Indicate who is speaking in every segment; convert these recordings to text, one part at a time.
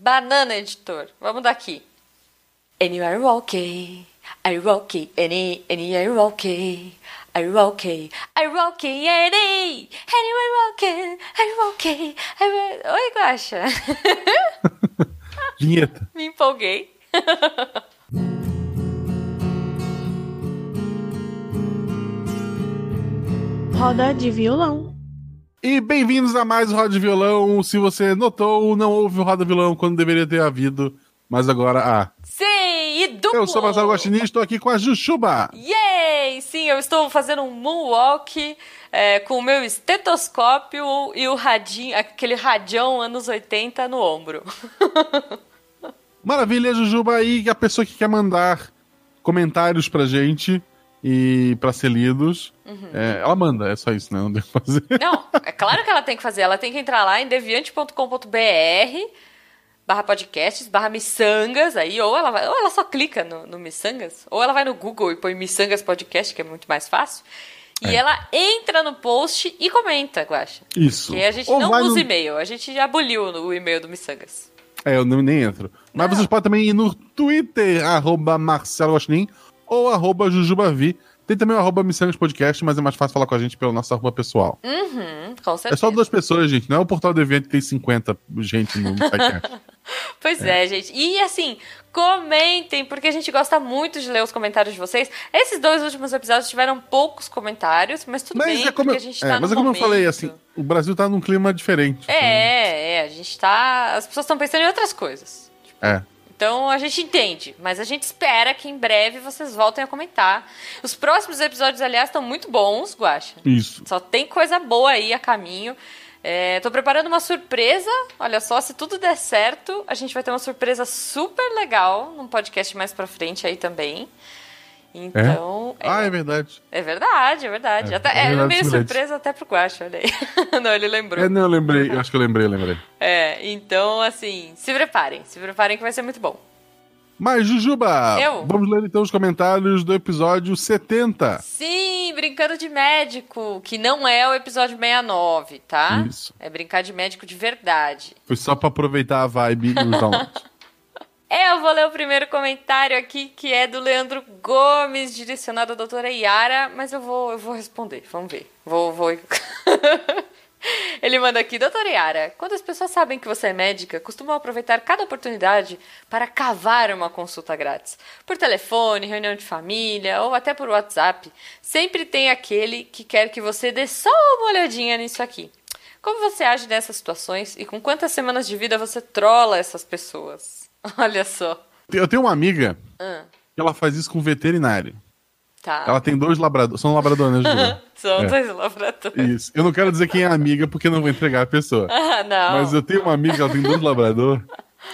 Speaker 1: Banana Editor. Vamos daqui. Anywhere okay. I okay, any, any, I okay. I okay, I okay, any, anywhere okay, I okay. I... Oi, Guaxa.
Speaker 2: Vinheta.
Speaker 1: Me empolguei.
Speaker 3: Roda de violão.
Speaker 2: E bem-vindos a mais Roda de Violão. Se você notou, não houve o Roda Violão quando deveria ter havido, mas agora há. Ah.
Speaker 1: Sim, e duplo!
Speaker 2: Eu sou Marcelo Guaxinim e estou aqui com a Jujuba.
Speaker 1: Yay! Sim, eu estou fazendo um moonwalk é, com o meu estetoscópio e o radinho, aquele radião anos 80 no ombro.
Speaker 2: Maravilha, Jujuba. E a pessoa que quer mandar comentários pra gente e para ser lidos, uhum. é, ela manda, é só isso, né? Não tem que fazer.
Speaker 1: Não, é claro que ela tem que fazer. Ela tem que entrar lá em deviante.com.br barra podcasts, barra miçangas, aí, ou ela, vai, ou ela só clica no, no miçangas, ou ela vai no Google e põe miçangas podcast, que é muito mais fácil, e é. ela entra no post e comenta, Guaxa.
Speaker 2: Isso.
Speaker 1: Porque a gente ou não usa no... e-mail, a gente já aboliu o e-mail do miçangas.
Speaker 2: É, eu não, nem entro. Mas não. vocês podem também ir no Twitter, arroba Marcelo Guaxinim, ou arroba Jujubavi. Tem também o arroba Missangas Podcast, mas é mais fácil falar com a gente pelo nosso arroba pessoal.
Speaker 1: Uhum, com certeza.
Speaker 2: É só duas pessoas, gente. Não é o portal do evento que tem 50 gente no podcast.
Speaker 1: pois é. é. gente. E assim, comentem, porque a gente gosta muito de ler os comentários de vocês. Esses dois últimos episódios tiveram poucos comentários, mas tudo mas bem, é como, porque a gente é, tá
Speaker 2: Mas é como momento. eu falei, assim, o Brasil tá num clima diferente.
Speaker 1: É, então... é, a gente tá... As pessoas estão pensando em outras coisas.
Speaker 2: Tipo, é.
Speaker 1: Então a gente entende, mas a gente espera que em breve vocês voltem a comentar. Os próximos episódios, aliás, estão muito bons, Guaxa.
Speaker 2: Isso.
Speaker 1: Só tem coisa boa aí a caminho. É, tô preparando uma surpresa. Olha só, se tudo der certo, a gente vai ter uma surpresa super legal num podcast mais pra frente aí também. Então.
Speaker 2: É? Ah, é verdade.
Speaker 1: É verdade, é verdade. É, até, é, é meio surpresa até pro Guacho, olha aí. não, ele lembrou.
Speaker 2: É, não, eu lembrei, eu acho que eu lembrei, lembrei.
Speaker 1: É, então, assim, se preparem, se preparem que vai ser muito bom.
Speaker 2: Mas, Jujuba,
Speaker 1: eu?
Speaker 2: vamos ler então os comentários do episódio 70.
Speaker 1: Sim, Brincando de Médico, que não é o episódio 69, tá?
Speaker 2: Isso.
Speaker 1: É brincar de médico de verdade.
Speaker 2: Foi só pra aproveitar a vibe e os downloads.
Speaker 1: Eu vou ler o primeiro comentário aqui, que é do Leandro Gomes, direcionado à doutora Yara, mas eu vou, eu vou responder, vamos ver. Vou, vou... Ele manda aqui, doutora Yara, quando as pessoas sabem que você é médica, costumam aproveitar cada oportunidade para cavar uma consulta grátis. Por telefone, reunião de família ou até por WhatsApp. Sempre tem aquele que quer que você dê só uma olhadinha nisso aqui. Como você age nessas situações e com quantas semanas de vida você trola essas pessoas? Olha só.
Speaker 2: Eu tenho uma amiga ah. que ela faz isso com veterinário.
Speaker 1: Tá.
Speaker 2: Ela tem dois labradores. São labradores,
Speaker 1: né, São é. dois labradores.
Speaker 2: Isso. Eu não quero dizer quem é a amiga porque não vou entregar a pessoa.
Speaker 1: Ah, não.
Speaker 2: Mas eu tenho uma amiga, ela tem dois labradores.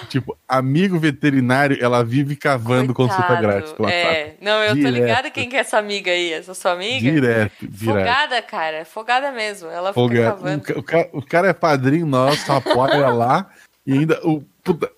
Speaker 2: Tipo, amigo veterinário, ela vive cavando Coitado. consulta grátis pelo
Speaker 1: É, não, eu direto. tô ligada quem que é essa amiga aí, essa sua amiga.
Speaker 2: Direto, direto.
Speaker 1: Fogada, cara, fogada mesmo. Ela fogada. fica cavando.
Speaker 2: O, cara, o cara é padrinho nosso, apoia lá. E ainda, o,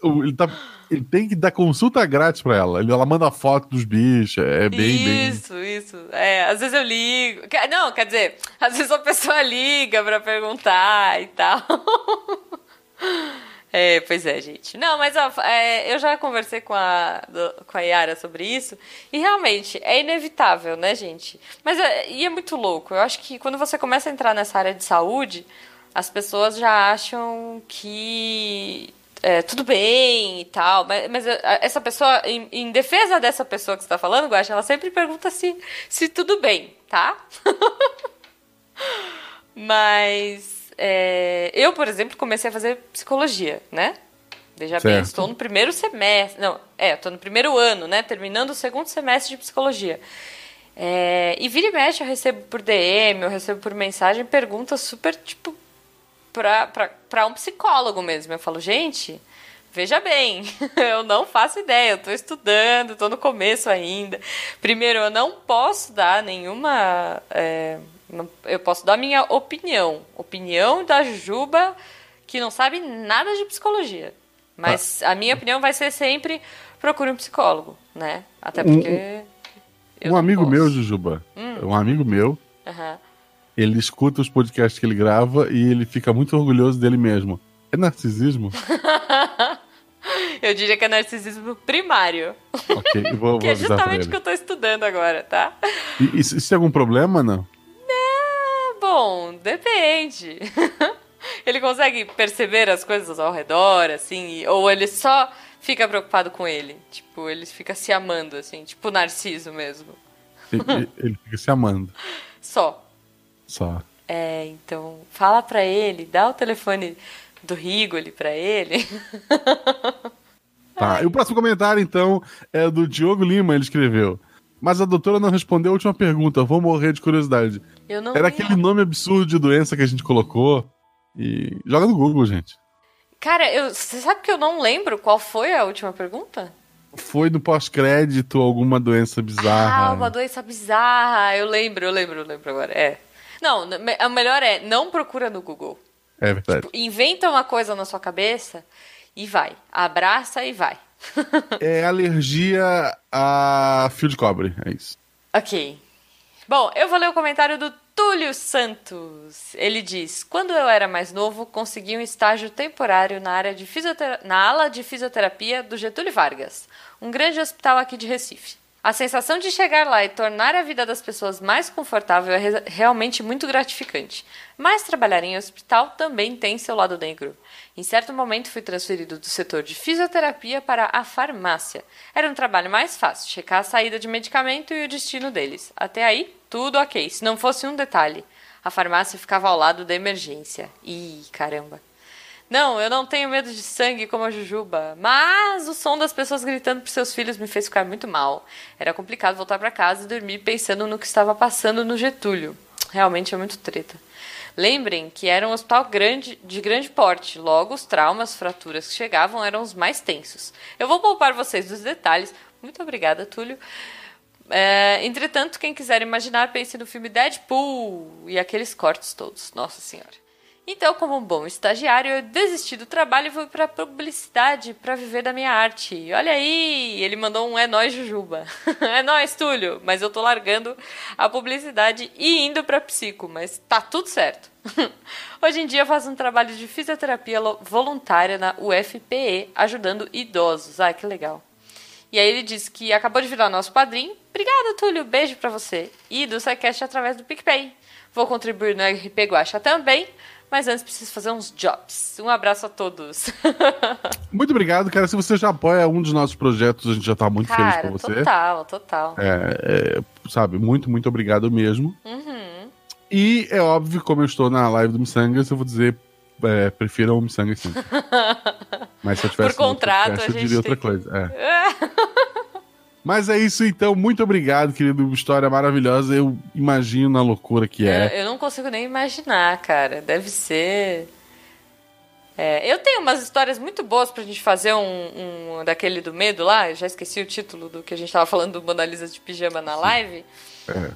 Speaker 2: o, ele tá ele tem que dar consulta grátis pra ela. Ela manda foto dos bichos. É bem, bem.
Speaker 1: Isso, isso. É, às vezes eu ligo. Não, quer dizer, às vezes a pessoa liga pra perguntar e tal. É, pois é, gente. Não, mas ó, é, eu já conversei com a, do, com a Yara sobre isso. E realmente, é inevitável, né, gente? Mas é, e é muito louco. Eu acho que quando você começa a entrar nessa área de saúde, as pessoas já acham que é, tudo bem e tal, mas, mas essa pessoa, em, em, defesa dessa pessoa que você está falando, Guaxa, ela sempre pergunta se, se tudo bem, tá? mas é, eu, por exemplo, comecei a fazer psicologia, né? Veja certo. bem, estou no primeiro semestre. Não, é, estou no primeiro ano, né? Terminando o segundo semestre de psicologia. É, e vira e mexe, eu recebo por DM, eu recebo por mensagem perguntas super, tipo, para um psicólogo mesmo. Eu falo, gente, veja bem, eu não faço ideia, eu estou estudando, estou no começo ainda. Primeiro, eu não posso dar nenhuma. É, eu posso dar minha opinião. Opinião da Juba, que não sabe nada de psicologia. Mas ah. a minha opinião vai ser sempre procure um psicólogo, né? Até porque.
Speaker 2: Um, um amigo posso. meu, Jujuba, hum. um amigo meu,
Speaker 1: uhum
Speaker 2: ele escuta os podcasts que ele grava e ele fica muito orgulhoso dele mesmo. É narcisismo?
Speaker 1: Eu diria que é narcisismo primário.
Speaker 2: Ok, eu vou,
Speaker 1: que
Speaker 2: vou
Speaker 1: é justamente o que eu tô estudando agora, tá?
Speaker 2: E, isso, isso tem algum problema, não?
Speaker 1: É, bom, depende. ele consegue perceber as coisas ao redor, assim, ou ele só fica preocupado com ele. Tipo, ele fica se amando, assim, tipo Narciso mesmo.
Speaker 2: Ele, ele fica se amando.
Speaker 1: Só.
Speaker 2: Só.
Speaker 1: É, então, fala pra ele, dá o telefone do Rigoli pra ele.
Speaker 2: Tá. E o próximo comentário, então, é do Diogo Lima. Ele escreveu. Mas a doutora não respondeu a última pergunta. Vou morrer de curiosidade.
Speaker 1: Eu não
Speaker 2: Era
Speaker 1: lembro.
Speaker 2: aquele nome absurdo de doença que a gente colocou. E joga no Google, gente.
Speaker 1: Cara, eu, você sabe que eu não lembro qual foi a última pergunta?
Speaker 2: Foi no pós-crédito alguma doença bizarra.
Speaker 1: Ah, uma doença bizarra. Eu lembro, eu lembro, eu lembro agora. É. Não, o melhor é, não procura no Google.
Speaker 2: É verdade.
Speaker 1: Tipo, inventa uma coisa na sua cabeça e vai. Abraça e vai.
Speaker 2: É alergia a fio de cobre. É isso.
Speaker 1: Ok. Bom, eu vou ler o comentário do Túlio Santos. Ele diz: Quando eu era mais novo, consegui um estágio temporário na área de fisiotera- na ala de fisioterapia do Getúlio Vargas, um grande hospital aqui de Recife. A sensação de chegar lá e tornar a vida das pessoas mais confortável é re- realmente muito gratificante. Mas trabalhar em hospital também tem seu lado negro. Em certo momento fui transferido do setor de fisioterapia para a farmácia. Era um trabalho mais fácil, checar a saída de medicamento e o destino deles. Até aí, tudo ok. Se não fosse um detalhe, a farmácia ficava ao lado da emergência. Ih, caramba. Não, eu não tenho medo de sangue como a Jujuba, mas o som das pessoas gritando por seus filhos me fez ficar muito mal. Era complicado voltar para casa e dormir pensando no que estava passando no Getúlio. Realmente é muito treta. Lembrem que era um hospital grande, de grande porte, logo os traumas, fraturas que chegavam eram os mais tensos. Eu vou poupar vocês dos detalhes. Muito obrigada, Túlio. É, entretanto, quem quiser imaginar, pense no filme Deadpool e aqueles cortes todos. Nossa Senhora. Então, como um bom estagiário, eu desisti do trabalho e fui para publicidade para viver da minha arte. Olha aí, ele mandou um é nóis Jujuba. é nóis, Túlio, mas eu tô largando a publicidade e indo para psico, mas tá tudo certo. Hoje em dia faço um trabalho de fisioterapia voluntária na UFPE, ajudando idosos. Ah, que legal. E aí ele disse que acabou de virar nosso padrinho. Obrigada, Túlio. Beijo pra você. E do SciCast através do PicPay. Vou contribuir no RP Guacha também. Mas antes preciso fazer uns jobs. Um abraço a todos.
Speaker 2: Muito obrigado, cara. Se você já apoia um dos nossos projetos, a gente já tá muito feliz
Speaker 1: Cara,
Speaker 2: por você.
Speaker 1: total, total.
Speaker 2: É, é, sabe, muito, muito obrigado mesmo.
Speaker 1: Uhum.
Speaker 2: E é óbvio, como eu estou na live do Missangas, eu vou dizer, é, prefiram o Missangas sim. Mas se eu tivesse
Speaker 1: Por contrato,
Speaker 2: podcast,
Speaker 1: a
Speaker 2: eu
Speaker 1: gente
Speaker 2: diria outra
Speaker 1: tem
Speaker 2: coisa. é. Mas é isso então, muito obrigado, querido. História maravilhosa. Eu imagino a loucura que é.
Speaker 1: Eu, eu não consigo nem imaginar, cara. Deve ser. É, eu tenho umas histórias muito boas pra gente fazer um, um daquele do medo lá. Eu já esqueci o título do que a gente tava falando do Mona Lisa de pijama na live.
Speaker 2: É,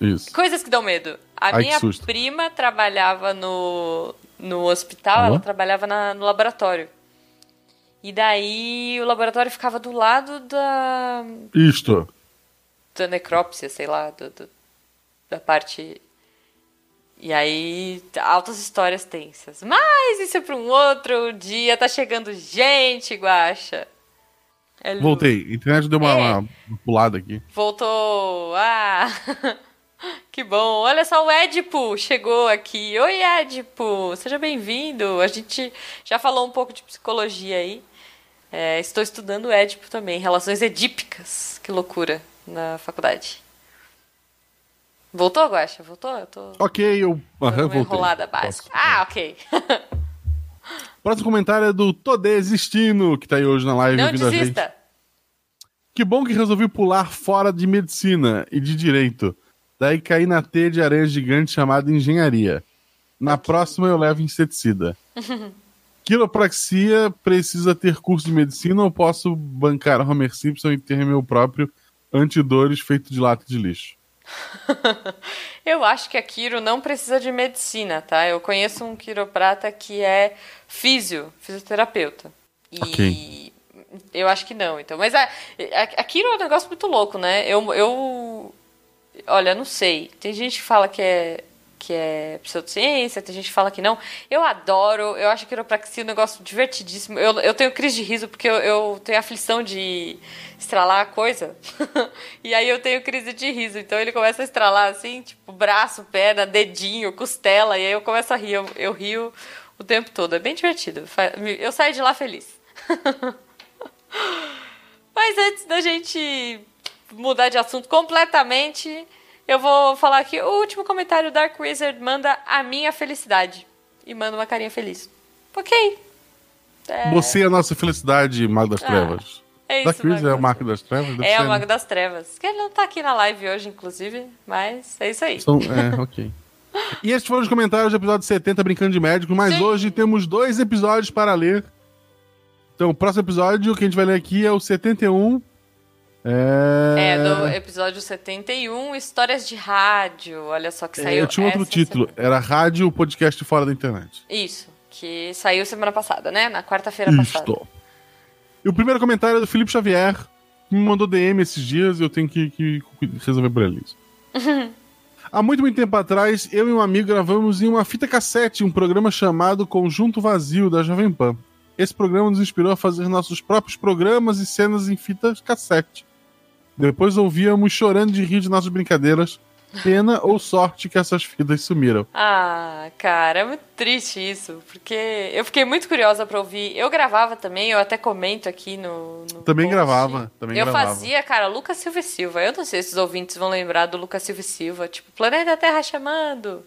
Speaker 2: isso.
Speaker 1: Coisas que dão medo. A
Speaker 2: Ai,
Speaker 1: minha prima trabalhava no, no hospital,
Speaker 2: Alô?
Speaker 1: ela trabalhava na- no laboratório. E daí o laboratório ficava do lado da,
Speaker 2: Isto.
Speaker 1: da necrópsia, sei lá, do, do- da parte. E aí, altas histórias tensas. Mas isso é pra um outro dia, tá chegando gente, guacha. É.
Speaker 2: Voltei. A internet deu uma,
Speaker 1: É.
Speaker 2: uma pulada aqui.
Speaker 1: Voltou! Ah! Que bom! Olha só, o Edipo chegou aqui. Oi, Edipo! Seja bem-vindo! A gente já falou um pouco de psicologia aí. É, estou estudando Édipo também, relações edípicas. Que loucura na faculdade. Voltou, Guaxa? Voltou? Eu tô
Speaker 2: Ok, eu. Aham, voltei.
Speaker 1: enrolada básica.
Speaker 2: Posso-
Speaker 1: Ah, ok.
Speaker 2: Próximo comentário é do Tô Desistindo, que tá aí hoje na live
Speaker 1: Não desista!
Speaker 2: Que bom que resolvi pular fora de medicina e de direito. Daí caí na teia de aranha gigante chamada engenharia. Na próxima eu levo inseticida. Quiropraxia precisa ter curso de medicina ou posso bancar Homer Simpson e ter meu próprio antidores feito de lata de lixo?
Speaker 1: Eu acho que a Kiro não precisa de medicina, tá? Eu conheço um quiroprata que é físio, fisioterapeuta. E
Speaker 2: Ok.
Speaker 1: eu acho que não, então. Mas a, a, a Kiro é um negócio muito louco, né? Eu, eu. Olha, não sei. Tem gente que fala que é que é pseudociência, tem gente que fala que não. Eu adoro, eu acho a quiropraxia um negócio divertidíssimo. Eu, eu tenho crise de riso porque eu, eu tenho aflição de estralar a coisa. e aí eu tenho crise de riso. Então ele começa a estralar assim, tipo, braço, perna, dedinho, costela, e aí eu começo a rir. Eu, eu rio o tempo todo. É bem divertido. Eu saio de lá feliz. Mas antes da gente mudar de assunto completamente, eu vou falar aqui o último comentário. Dark Wizard manda a minha felicidade. E manda uma carinha feliz. Ok.
Speaker 2: É... Você é a nossa felicidade, Mago das ah, Trevas.
Speaker 1: É
Speaker 2: isso, Dark Wizard é o Mago das Trevas?
Speaker 1: Deve é o Mago das Trevas. Que ele não tá aqui na live hoje, inclusive, mas é isso aí.
Speaker 2: É, ok. E esses foram os comentários do episódio 70, Brincando de Médico, mas Sim. hoje temos dois episódios para ler. Então, o próximo episódio que a gente vai ler aqui é o 71,
Speaker 1: é... é, do episódio 71, Histórias de Rádio. Olha só que é, saiu.
Speaker 2: É, eu tinha outro título, semana. era Rádio Podcast Fora da Internet.
Speaker 1: Isso, que saiu semana passada, né? Na quarta-feira passada.
Speaker 2: E o primeiro comentário é do Felipe Xavier, que me mandou DM esses dias e eu tenho que, que resolver por ele isso. Há muito, muito tempo atrás, eu e um amigo gravamos em uma fita cassete um programa chamado Conjunto Vazio da Jovem Pan. Esse programa nos inspirou a fazer nossos próprios programas e cenas em fitas cassete. Depois ouvíamos chorando de rir de nossas brincadeiras. Pena ou sorte que essas fitas sumiram.
Speaker 1: Ah, cara, é muito triste isso, porque eu fiquei muito curiosa para ouvir. Eu gravava também, eu até comento aqui no. no
Speaker 2: também post. gravava, também
Speaker 1: Eu
Speaker 2: gravava.
Speaker 1: fazia, cara, Lucas Silva e Silva. Eu não sei se os ouvintes vão lembrar do Lucas Silva e Silva, tipo, Planeta Terra chamando.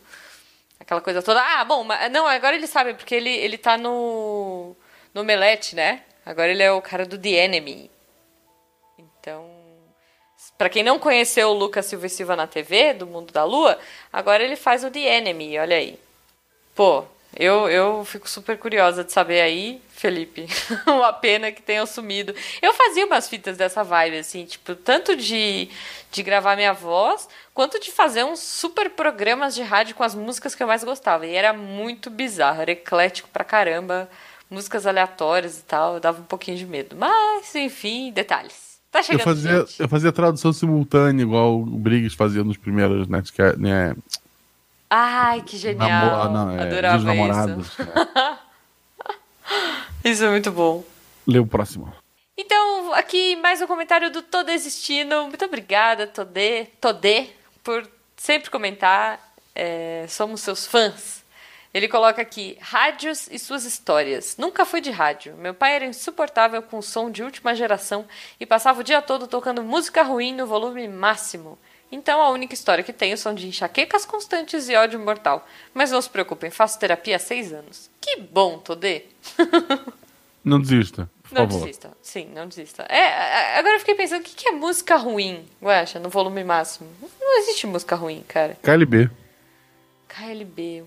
Speaker 1: Aquela coisa toda. Ah, bom, mas, não, agora ele sabe, porque ele, ele tá no. no Melete, né? Agora ele é o cara do The Enemy. Para quem não conheceu o Lucas Silva e Silva na TV, do Mundo da Lua, agora ele faz o The Enemy, olha aí. Pô, eu, eu fico super curiosa de saber aí, Felipe, uma pena que tenha sumido. Eu fazia umas fitas dessa vibe, assim, tipo, tanto de, de gravar minha voz, quanto de fazer uns super programas de rádio com as músicas que eu mais gostava. E era muito bizarro, era eclético pra caramba, músicas aleatórias e tal, dava um pouquinho de medo. Mas, enfim, detalhes. Tá chegando,
Speaker 2: eu fazia,
Speaker 1: gente.
Speaker 2: eu fazia tradução simultânea, igual o Briggs fazia nos primeiros Netscast, né?
Speaker 1: Ai, que genial. Namo ah, não, é, Adorava dos namorados. Isso. É. isso é muito bom.
Speaker 2: Lê o próximo.
Speaker 1: Então, aqui mais um comentário do Tô Desistindo. Muito obrigada, Todê, Todê, por sempre comentar. É, somos seus fãs. Ele coloca aqui: rádios e suas histórias. Nunca fui de rádio. Meu pai era insuportável com o som de última geração e passava o dia todo tocando música ruim no volume máximo. Então a única história que tenho são de enxaquecas constantes e ódio mortal. Mas não se preocupem, faço terapia há seis anos. Que bom, Todê!
Speaker 2: não desista. Por
Speaker 1: não
Speaker 2: favor.
Speaker 1: desista, sim, não desista. É, agora eu fiquei pensando, o que é música ruim, Guaxa, no volume máximo? Não existe música ruim, cara.
Speaker 2: KLB.
Speaker 1: KLB.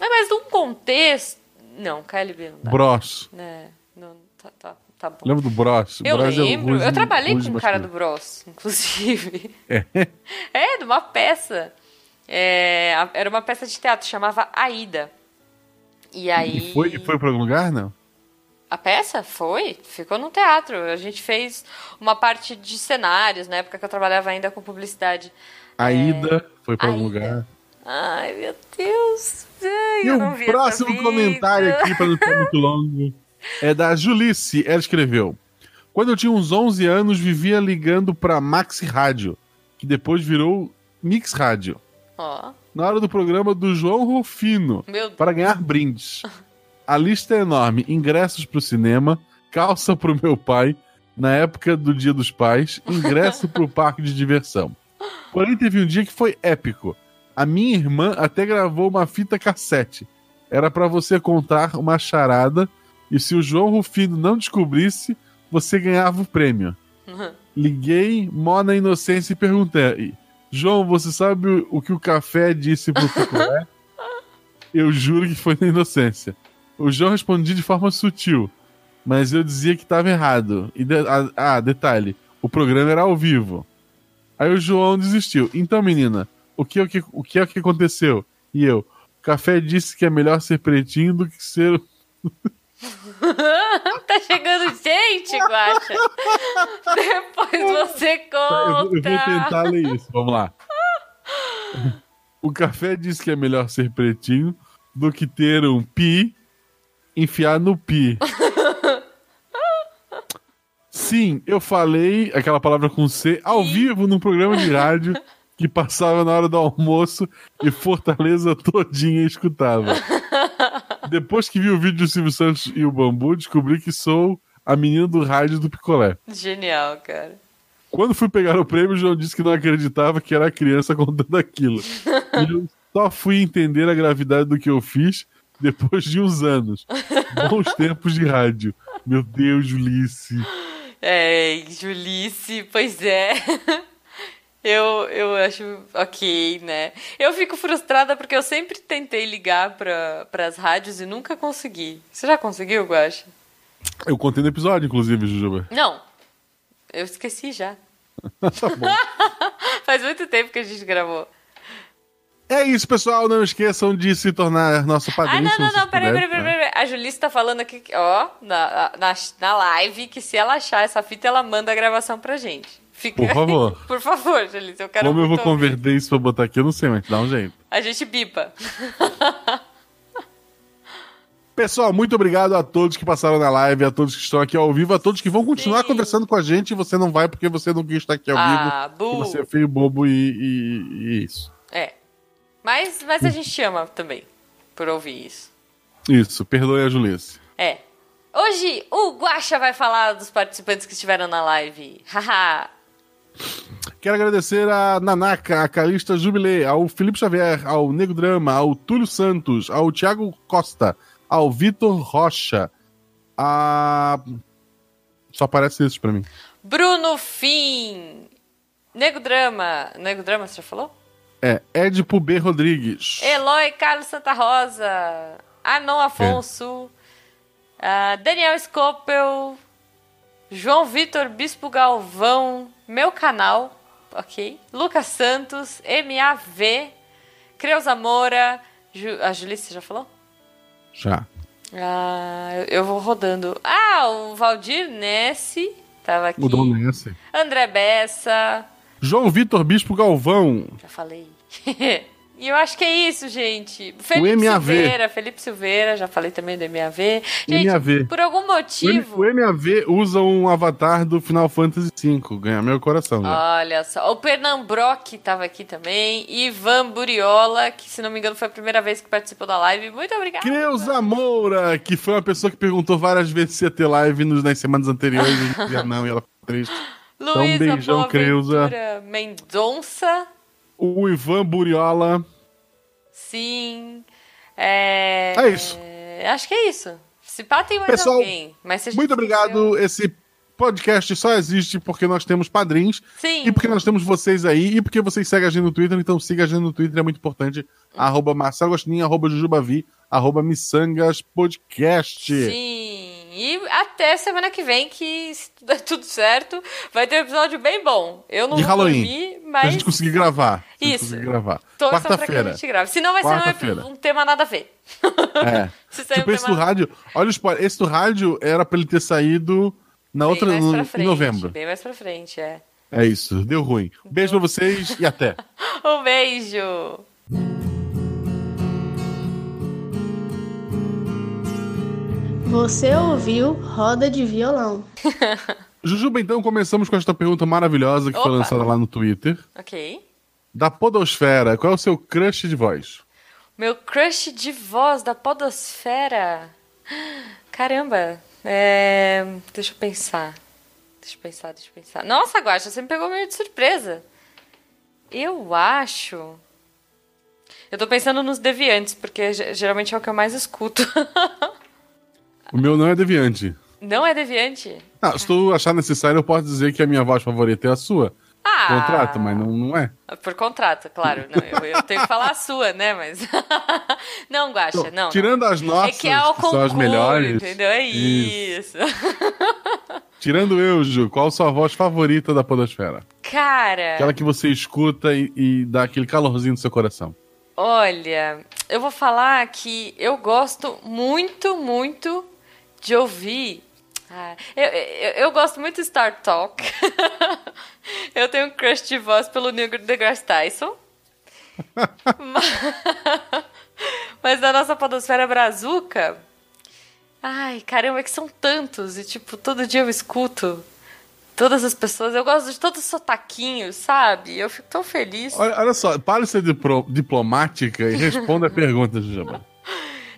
Speaker 1: É, mas num contexto. Não, KLB não dá.
Speaker 2: Bros.
Speaker 1: É, não, tá, tá, tá bom.
Speaker 2: Lembra do Bros?
Speaker 1: Eu
Speaker 2: Bros
Speaker 1: é lembro. É eu trabalhei com um cara do Bros, inclusive.
Speaker 2: É?
Speaker 1: É, de uma peça. É, era uma peça de teatro, chamava Aida. E aí.
Speaker 2: E foi, foi pra algum lugar, não?
Speaker 1: A peça foi, ficou no teatro. A gente fez uma parte de cenários, na época que eu trabalhava ainda com publicidade.
Speaker 2: A Ida é... foi para algum lugar.
Speaker 1: Ai, meu Deus. Ai,
Speaker 2: e o próximo comentário aqui, para não ficar muito longo, é da Julice. Ela escreveu: Quando eu tinha uns 11 anos, vivia ligando para Maxi Rádio, que depois virou Mix Rádio.
Speaker 1: Oh.
Speaker 2: Na hora do programa do João Rufino, para ganhar brindes. A lista é enorme: ingressos para o cinema, calça para o meu pai, na época do Dia dos Pais, ingresso para o parque de diversão. Porém, teve um dia que foi épico. A minha irmã até gravou uma fita cassete. Era para você contar uma charada e se o João Rufino não descobrisse, você ganhava o prêmio. Uhum. Liguei, mó na inocência e perguntei: João, você sabe o que o café disse pro picolé? eu juro que foi na inocência. O João respondia de forma sutil, mas eu dizia que estava errado. E de... ah, detalhe: o programa era ao vivo. Aí o João desistiu. Então, menina, o que, o que, o que é que aconteceu? E eu, o café disse que é melhor ser pretinho do que ser.
Speaker 1: tá chegando gente, Guacha. Depois você conta.
Speaker 2: Eu vou, eu vou tentar ler isso. Vamos lá. O café diz que é melhor ser pretinho do que ter um pi enfiar no pi. Sim, eu falei aquela palavra com C ao vivo num programa de rádio que passava na hora do almoço e Fortaleza todinha escutava. Depois que vi o vídeo do Silvio Santos e o Bambu, descobri que sou a menina do rádio do picolé.
Speaker 1: Genial, cara.
Speaker 2: Quando fui pegar o prêmio, o João disse que não acreditava que era a criança contando aquilo. E eu só fui entender a gravidade do que eu fiz depois de uns anos. Bons tempos de rádio. Meu Deus, Julice.
Speaker 1: É, Julice, pois é. Eu, eu acho ok, né? Eu fico frustrada porque eu sempre tentei ligar para as rádios e nunca consegui. Você já conseguiu, Guacha?
Speaker 2: Eu contei no episódio, inclusive, Jujuba.
Speaker 1: Não, eu esqueci já.
Speaker 2: tá bom.
Speaker 1: Faz muito tempo que a gente gravou.
Speaker 2: É isso, pessoal. Não esqueçam de se tornar nosso padrinho.
Speaker 1: Ah, não, não, não. Peraí, peraí, peraí, peraí. A Julice tá falando aqui, ó, na, na, na live, que se ela achar essa fita, ela manda a gravação pra gente.
Speaker 2: Fica... Por favor.
Speaker 1: Por favor, Julice, eu quero
Speaker 2: Como eu vou converter isso pra botar aqui, eu não sei, mas dá um jeito.
Speaker 1: A gente bipa.
Speaker 2: Pessoal, muito obrigado a todos que passaram na live, a todos que estão aqui ao vivo, a todos que vão continuar Sim. conversando com a gente. Você não vai porque você não quis estar aqui ao ah, vivo. Você é feio, bobo e, e, e, isso.
Speaker 1: É. Mas, mas a gente chama também por ouvir isso.
Speaker 2: Isso, perdoe a Julice.
Speaker 1: É. Hoje o Guaxa vai falar dos participantes que estiveram na live. Haha.
Speaker 2: Quero agradecer a Nanaka, a Calista Jubilê, ao Felipe Xavier, ao Nego Drama, ao Túlio Santos, ao Thiago Costa, ao Vitor Rocha. A. Só aparece isso pra mim.
Speaker 1: Bruno Fim. Nego Drama. Nego Drama, você já falou?
Speaker 2: É, Edipo B. Rodrigues.
Speaker 1: Eloy Carlos Santa Rosa. Anon Afonso. É. Uh, Daniel Scopel. João Vitor Bispo Galvão. Meu canal. Ok. Lucas Santos. MAV. Creuza Moura. Ju... A Julice, já falou?
Speaker 2: Já.
Speaker 1: Ah, eu, vou rodando. Ah, o Valdir Nesse tava aqui.
Speaker 2: O Dom Nesse.
Speaker 1: André Bessa.
Speaker 2: João Vitor Bispo Galvão.
Speaker 1: Já falei. E eu acho que é isso, gente. Felipe o MAV. Silveira, Felipe Silveira, já falei também do MAV. Gente, MAV. por algum motivo.
Speaker 2: O MAV usa um avatar do Final Fantasy V, ganha meu coração.
Speaker 1: Já. Olha só. O Pernambrock estava aqui também. Ivan Buriola, que se não me engano foi a primeira vez que participou da live. Muito obrigada.
Speaker 2: Creuza Moura, que foi uma pessoa que perguntou várias vezes se ia ter live nas semanas anteriores. e não, e ela ficou triste.
Speaker 1: Luísa então, um beijão, Creuza. Mendonça
Speaker 2: o Ivan Buriola.
Speaker 1: Sim. É...
Speaker 2: é isso.
Speaker 1: É... Acho que é isso. Se pá, tem mais
Speaker 2: Pessoal,
Speaker 1: alguém. Mas
Speaker 2: muito obrigado. Esse podcast só existe porque nós temos padrinhos.
Speaker 1: Sim.
Speaker 2: E porque nós temos vocês aí. E porque vocês seguem a gente no Twitter. Então siga a gente no Twitter, é muito importante. Hum. Arroba Marcelo Gostinho, arroba Jujubavi, arroba Missangas Podcast.
Speaker 1: Sim. E até semana que vem, que se der tudo certo, vai ter um episódio bem bom. Eu não
Speaker 2: de
Speaker 1: vou
Speaker 2: Halloween,
Speaker 1: dormir, mas.
Speaker 2: a gente conseguir gravar.
Speaker 1: Isso.
Speaker 2: Conseguir gravar.
Speaker 1: Quarta-feira. Senão vai ser um, um, tema nada a ver.
Speaker 2: É. tipo um esse tema... do rádio. Olha o spoiler. Esse do rádio era pra ele ter saído na bem outra. No, frente, em novembro.
Speaker 1: Bem mais pra frente, é.
Speaker 2: É isso. Deu ruim. Beijo pra vocês e até.
Speaker 1: um beijo.
Speaker 3: Você ouviu Roda de Violão.
Speaker 2: Jujuba, então começamos com esta pergunta maravilhosa que Opa. foi lançada lá no Twitter.
Speaker 1: Ok.
Speaker 2: Da Podosfera, qual é o seu crush de voz?
Speaker 1: Meu crush de voz da Podosfera? Caramba. É... Deixa eu pensar. Deixa eu pensar, deixa eu pensar. Nossa, Guaxa, você me pegou meio de surpresa. Eu acho. Eu tô pensando nos deviantes, porque geralmente é o que eu mais escuto.
Speaker 2: O meu não é deviante.
Speaker 1: Não é deviante?
Speaker 2: Ah, se tu achar necessário, eu posso dizer que a minha voz favorita é a sua. Ah, contrato, mas não, não é.
Speaker 1: Por contrato, claro. Não, eu, eu tenho que falar a sua, né? Mas. não, Guaxa, não.
Speaker 2: Tirando
Speaker 1: não.
Speaker 2: as nossas,
Speaker 1: é que, é ao
Speaker 2: que são as melhores.
Speaker 1: Entendeu? É isso. isso.
Speaker 2: Tirando eu, Ju, qual a sua voz favorita da Podosfera?
Speaker 1: Cara.
Speaker 2: Aquela que você escuta e, e dá aquele calorzinho no seu coração.
Speaker 1: Olha, eu vou falar que eu gosto muito, muito de ouvir. Ah, eu, eu, eu, gosto muito de Star Talk. eu tenho um crush de voz pelo Neil deGrasse Tyson. Mas da nossa podosfera brazuca. Ai, caramba, é que são tantos. E, tipo, todo dia eu escuto todas as pessoas. Eu gosto de todos os sotaquinhos, sabe? Eu fico tão feliz.
Speaker 2: Olha, olha só, para de ser diplo diplomática e responda a pergunta, Jujaba.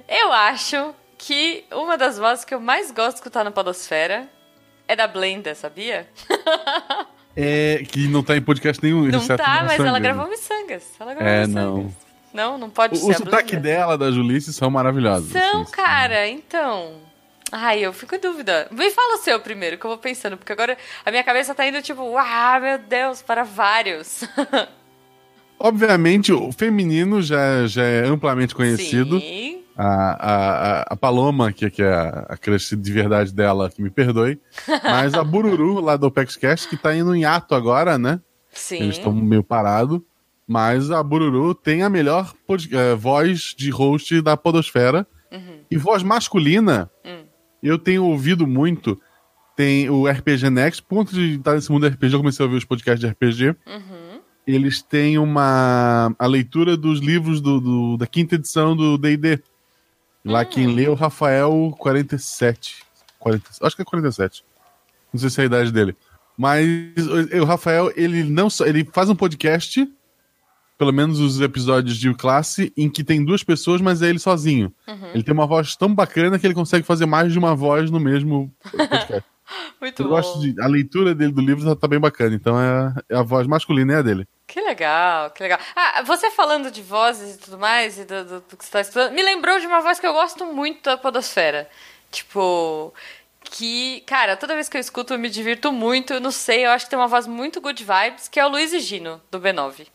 Speaker 1: Eu acho que uma das vozes que eu mais gosto de escutar na Podosfera é da Blenda, sabia?
Speaker 2: É, que não tá em podcast nenhum.
Speaker 1: Não tá, mas ela gravou Missangas. Ela gravou
Speaker 2: é, não.
Speaker 1: Não, não pode
Speaker 2: o,
Speaker 1: ser.
Speaker 2: O sotaque dela, da Julice, são maravilhosos.
Speaker 1: São, assim, cara, então. Ai, eu fico em dúvida. Me fala o seu primeiro, que eu vou pensando, porque agora a minha cabeça tá indo tipo, ah, meu Deus, para vários.
Speaker 2: Obviamente, o feminino já, já é amplamente conhecido. Sim. A, a, a Paloma, que, que é a, a crush de verdade dela, que me perdoe. Mas a Bururu, lá do Opex Cast, que tá indo em ato agora, né?
Speaker 1: Sim.
Speaker 2: Eles estão meio parados. Mas a Bururu tem a melhor uh, voz de host da Podosfera. Uhum. E voz masculina. Uhum eu tenho ouvido muito. Tem o RPG Next, ponto de estar nesse mundo RPG, eu comecei a ouvir os podcasts de RPG. Uhum. Eles têm uma a leitura dos livros do, do da quinta edição do D&D. Lá uhum. quem lê é o Rafael 47. 40, acho que é 47. Não sei se é a idade dele. Mas o, o Rafael, ele não só. Ele faz um podcast pelo menos os episódios de classe, em que tem duas pessoas, mas é ele sozinho. Uhum. Ele tem uma voz tão bacana que ele consegue fazer mais de uma voz no mesmo podcast.
Speaker 1: Muito
Speaker 2: Eu
Speaker 1: bom.
Speaker 2: gosto de. A leitura dele do livro tá, tá bem bacana, então é, é, a voz masculina é a dele.
Speaker 1: Que legal, que legal. Ah, você falando de vozes e tudo mais, e do, do, do que você tá estudando, me lembrou de uma voz que eu gosto muito da Podosfera. Tipo que, cara, toda vez que eu escuto eu me divirto muito. Eu não sei, eu acho que tem uma voz muito good vibes, que é o Luiz Gino, do B9.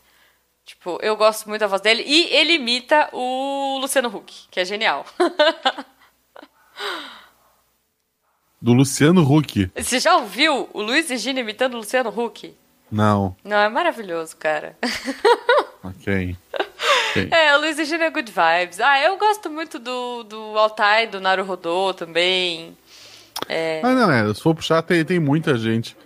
Speaker 1: Tipo, eu gosto muito da voz dele. E ele imita o Luciano Huck, que é genial.
Speaker 2: Do Luciano Huck.
Speaker 1: Você já ouviu o Luiz Gino imitando o Luciano Huck?
Speaker 2: Não.
Speaker 1: Não, é maravilhoso, cara.
Speaker 2: ok.
Speaker 1: okay. É, o Luiz Gino é good vibes. Ah, eu gosto muito do, do Altai, do Naruhodô também.
Speaker 2: É... Ah, não, é. Se for puxar, tem, tem muita gente.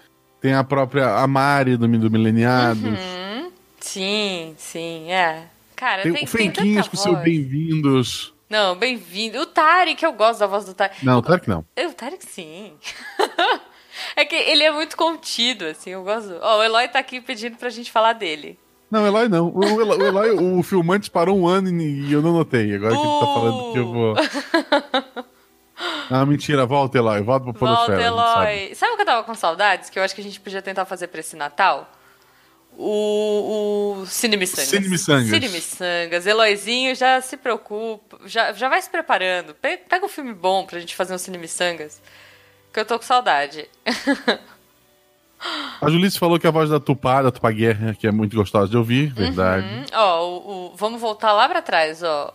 Speaker 2: Tem a própria a Mari do, do Mileniados. Uhum.
Speaker 1: Sim, sim, é. Cara,
Speaker 2: tem,
Speaker 1: tem,
Speaker 2: o Fenquinhas com seu bem-vindos.
Speaker 1: Não, bem-vindo. O Tarek, eu gosto da voz do Tarek.
Speaker 2: Não, o Tarek não.
Speaker 1: O Tarek sim. é que ele é muito contido, assim, eu gosto. Ó, oh, o Eloy tá aqui pedindo pra gente falar dele.
Speaker 2: Não, o Eloy não. O Eloy, o, Eloy, o filmante parou um ano e eu não notei. Agora uh! que ele tá falando que eu vou. Ah, mentira, volta, Eloy. Volta pro Podosfera.
Speaker 1: Volta, Eloy. Sabe. sabe o que eu tava com saudades? Que eu acho que a gente podia tentar fazer pra esse Natal? o, o Cine Missangas.
Speaker 2: Cine Missangas.
Speaker 1: Cine Missangas. Eloizinho já se preocupa, já, já vai se preparando. Pega, pega um filme bom pra gente fazer um Cine Missangas, que eu tô com saudade.
Speaker 2: A Julice falou que a voz da Tupá, da Tupá Guerra, que é muito gostosa de ouvir, uhum. verdade.
Speaker 1: Uhum. Ó, o, o, vamos voltar lá pra trás, ó.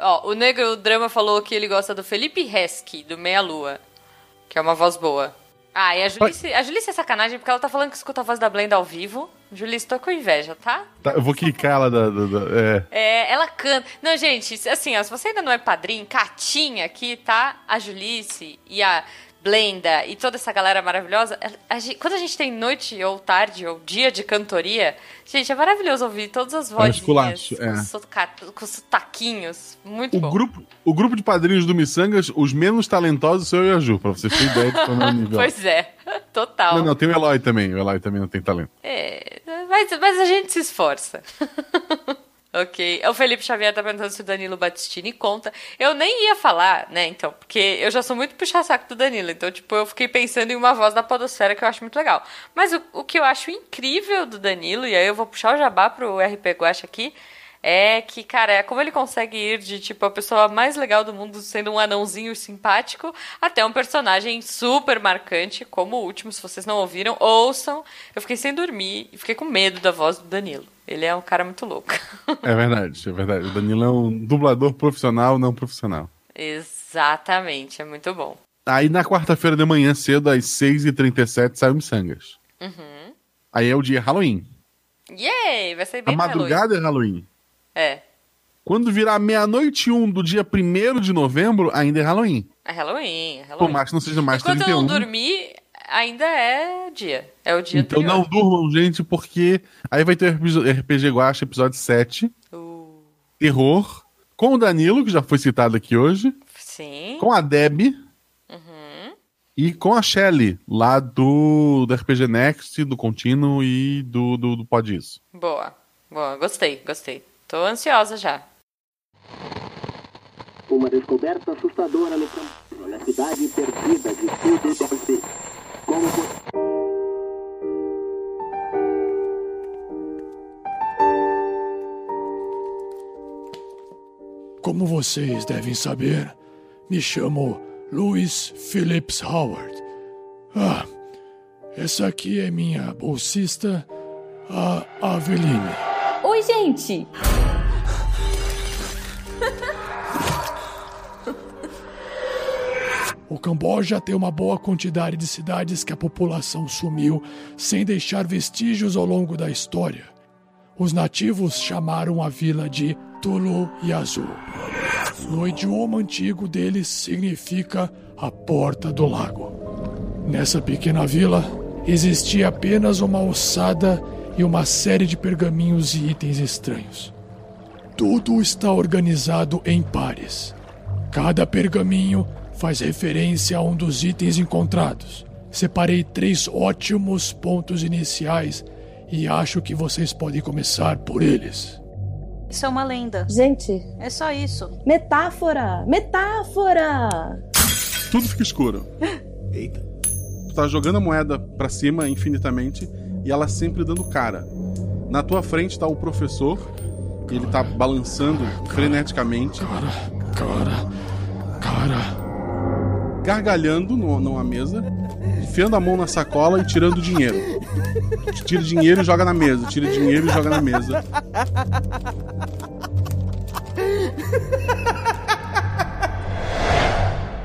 Speaker 1: Ó, o Negro Drama falou que ele gosta do Felipe Hesky, do Meia Lua, que é uma voz boa. Ah, e a Julice, a Julice é sacanagem porque ela tá falando que escuta a voz da Blenda ao vivo. Julice, tô com inveja, tá?
Speaker 2: tá eu vou clicar ela da. da, da é.
Speaker 1: é. ela canta. Não, gente, assim, ó, se você ainda não é padrinho, catinha aqui, tá? A Julice e a Blenda e toda essa galera maravilhosa. A, a, quando a gente tem noite ou tarde ou dia de cantoria, gente, é maravilhoso ouvir todas as vozes com, é. com sotaquinhos. Muito
Speaker 2: o
Speaker 1: bom.
Speaker 2: Grupo, o grupo de padrinhos do Missangas, os menos talentosos sou eu e a Ju, pra vocês terem ideia de como é o nível.
Speaker 1: Pois é, total.
Speaker 2: Não, não, tem o Eloy também. O Eloy também não tem talento.
Speaker 1: É, mas, mas a gente se esforça. Ok. O Felipe Xavier tá perguntando se o Danilo Battistini conta. Eu nem ia falar, né, então, porque eu já sou muito puxa-saco do Danilo. Então, tipo, eu fiquei pensando em uma voz da podosfera que eu acho muito legal. Mas o, o que eu acho incrível do Danilo, e aí eu vou puxar o jabá pro RP Guacha aqui, é que, cara, é como ele consegue ir de, tipo, a pessoa mais legal do mundo sendo um anãozinho simpático até um personagem super marcante, como o último, se vocês não ouviram, ouçam. Eu fiquei sem dormir e fiquei com medo da voz do Danilo. Ele é um cara muito louco.
Speaker 2: É verdade, é verdade. O Danilo é um dublador profissional, não profissional.
Speaker 1: Exatamente, é muito bom.
Speaker 2: Aí na quarta-feira de manhã, cedo, às 6h37, sai o Missangas. Uhum. Aí é o dia Halloween.
Speaker 1: Yay! Vai ser bem
Speaker 2: A madrugada Halloween. é Halloween.
Speaker 1: É.
Speaker 2: Quando virar meia-noite um do dia 1 de novembro, ainda é Halloween.
Speaker 1: É Halloween, é Halloween.
Speaker 2: Por mais que não seja mais
Speaker 1: Enquanto
Speaker 2: 31.
Speaker 1: eu não dormir, ainda é dia. É o dia
Speaker 2: Então
Speaker 1: anterior.
Speaker 2: não durmam, gente, porque aí vai ter RPG Guacha episódio 7.
Speaker 1: Uh.
Speaker 2: Terror. Com o Danilo, que já foi citado aqui hoje.
Speaker 1: Sim.
Speaker 2: Com a Deb.
Speaker 1: Uhum.
Speaker 2: E com a Shelly, lá do, do RPG Next, do Contínuo e do, do, do Pode Isso.
Speaker 1: Boa. Boa, gostei, gostei. Tô ansiosa já.
Speaker 4: Uma descoberta assustadora no campo, na cidade perdida de tudo deve Como você...
Speaker 5: Como vocês devem saber, me chamo Louis Phillips Howard. Ah, essa aqui é minha bolsista, a Aveline.
Speaker 6: Oi, gente!
Speaker 5: O Camboja tem uma boa quantidade de cidades que a população sumiu sem deixar vestígios ao longo da história. Os nativos chamaram a vila de Tulu Yazoo. No idioma antigo deles significa a porta do lago. Nessa pequena vila existia apenas uma ossada e uma série de pergaminhos e itens estranhos. Tudo está organizado em pares. Cada pergaminho faz referência a um dos itens encontrados. Separei três ótimos pontos iniciais e acho que vocês podem começar por eles.
Speaker 7: Isso é uma lenda.
Speaker 6: Gente.
Speaker 7: É só isso.
Speaker 6: Metáfora! Metáfora!
Speaker 2: Tudo fica escuro.
Speaker 8: Eita.
Speaker 2: Tu tá jogando a moeda pra cima infinitamente e ela sempre dando cara. Na tua frente tá o professor, ele tá balançando freneticamente.
Speaker 5: Cara, cara, cara
Speaker 2: gargalhando no, numa mesa, enfiando a mão na sacola e tirando dinheiro. Tira dinheiro e joga na mesa, tira dinheiro e joga na mesa.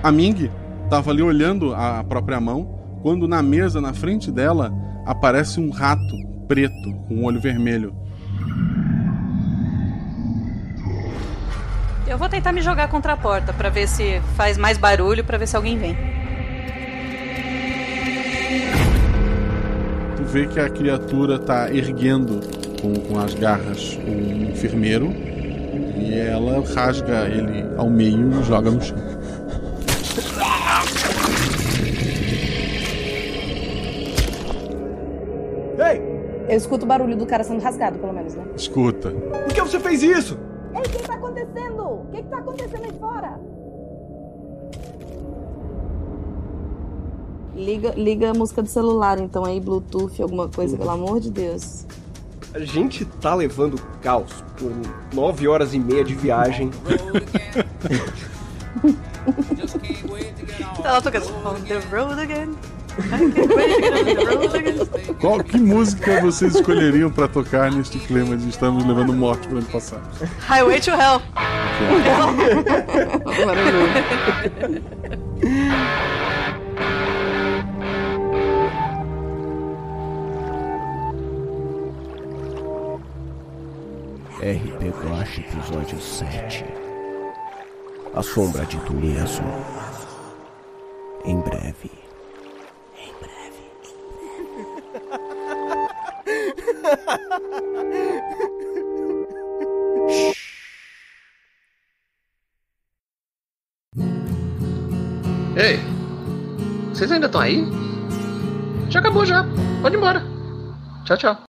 Speaker 2: A Ming tava ali olhando a própria mão, quando na mesa, na frente dela, aparece um rato preto com um olho vermelho.
Speaker 7: Eu vou tentar me jogar contra a porta para ver se faz mais barulho, para ver se alguém vem.
Speaker 2: Tu vê que a criatura tá erguendo com, com as garras um enfermeiro e ela rasga ele ao meio e joga no chão.
Speaker 8: Ei!
Speaker 6: Eu escuto o barulho do cara sendo rasgado, pelo menos, né?
Speaker 2: Escuta.
Speaker 8: Por que você fez isso?
Speaker 6: Ei, o que tá acontecendo? O que, que tá acontecendo aí fora? Liga, liga a música do celular, então aí, Bluetooth, alguma coisa, pelo amor de Deus.
Speaker 8: A gente tá levando caos por nove horas e meia de viagem.
Speaker 7: Ela toca On the road again.
Speaker 2: Qual que música vocês escolheriam para tocar neste clima de estamos levando morte para onde passar?
Speaker 7: Highway to Hell.
Speaker 4: RP Guache, episódio 7 A Sombra de Tuliaço Em breve
Speaker 9: Ei, vocês ainda estão aí? Já acabou já. Pode ir embora. Tchau, tchau.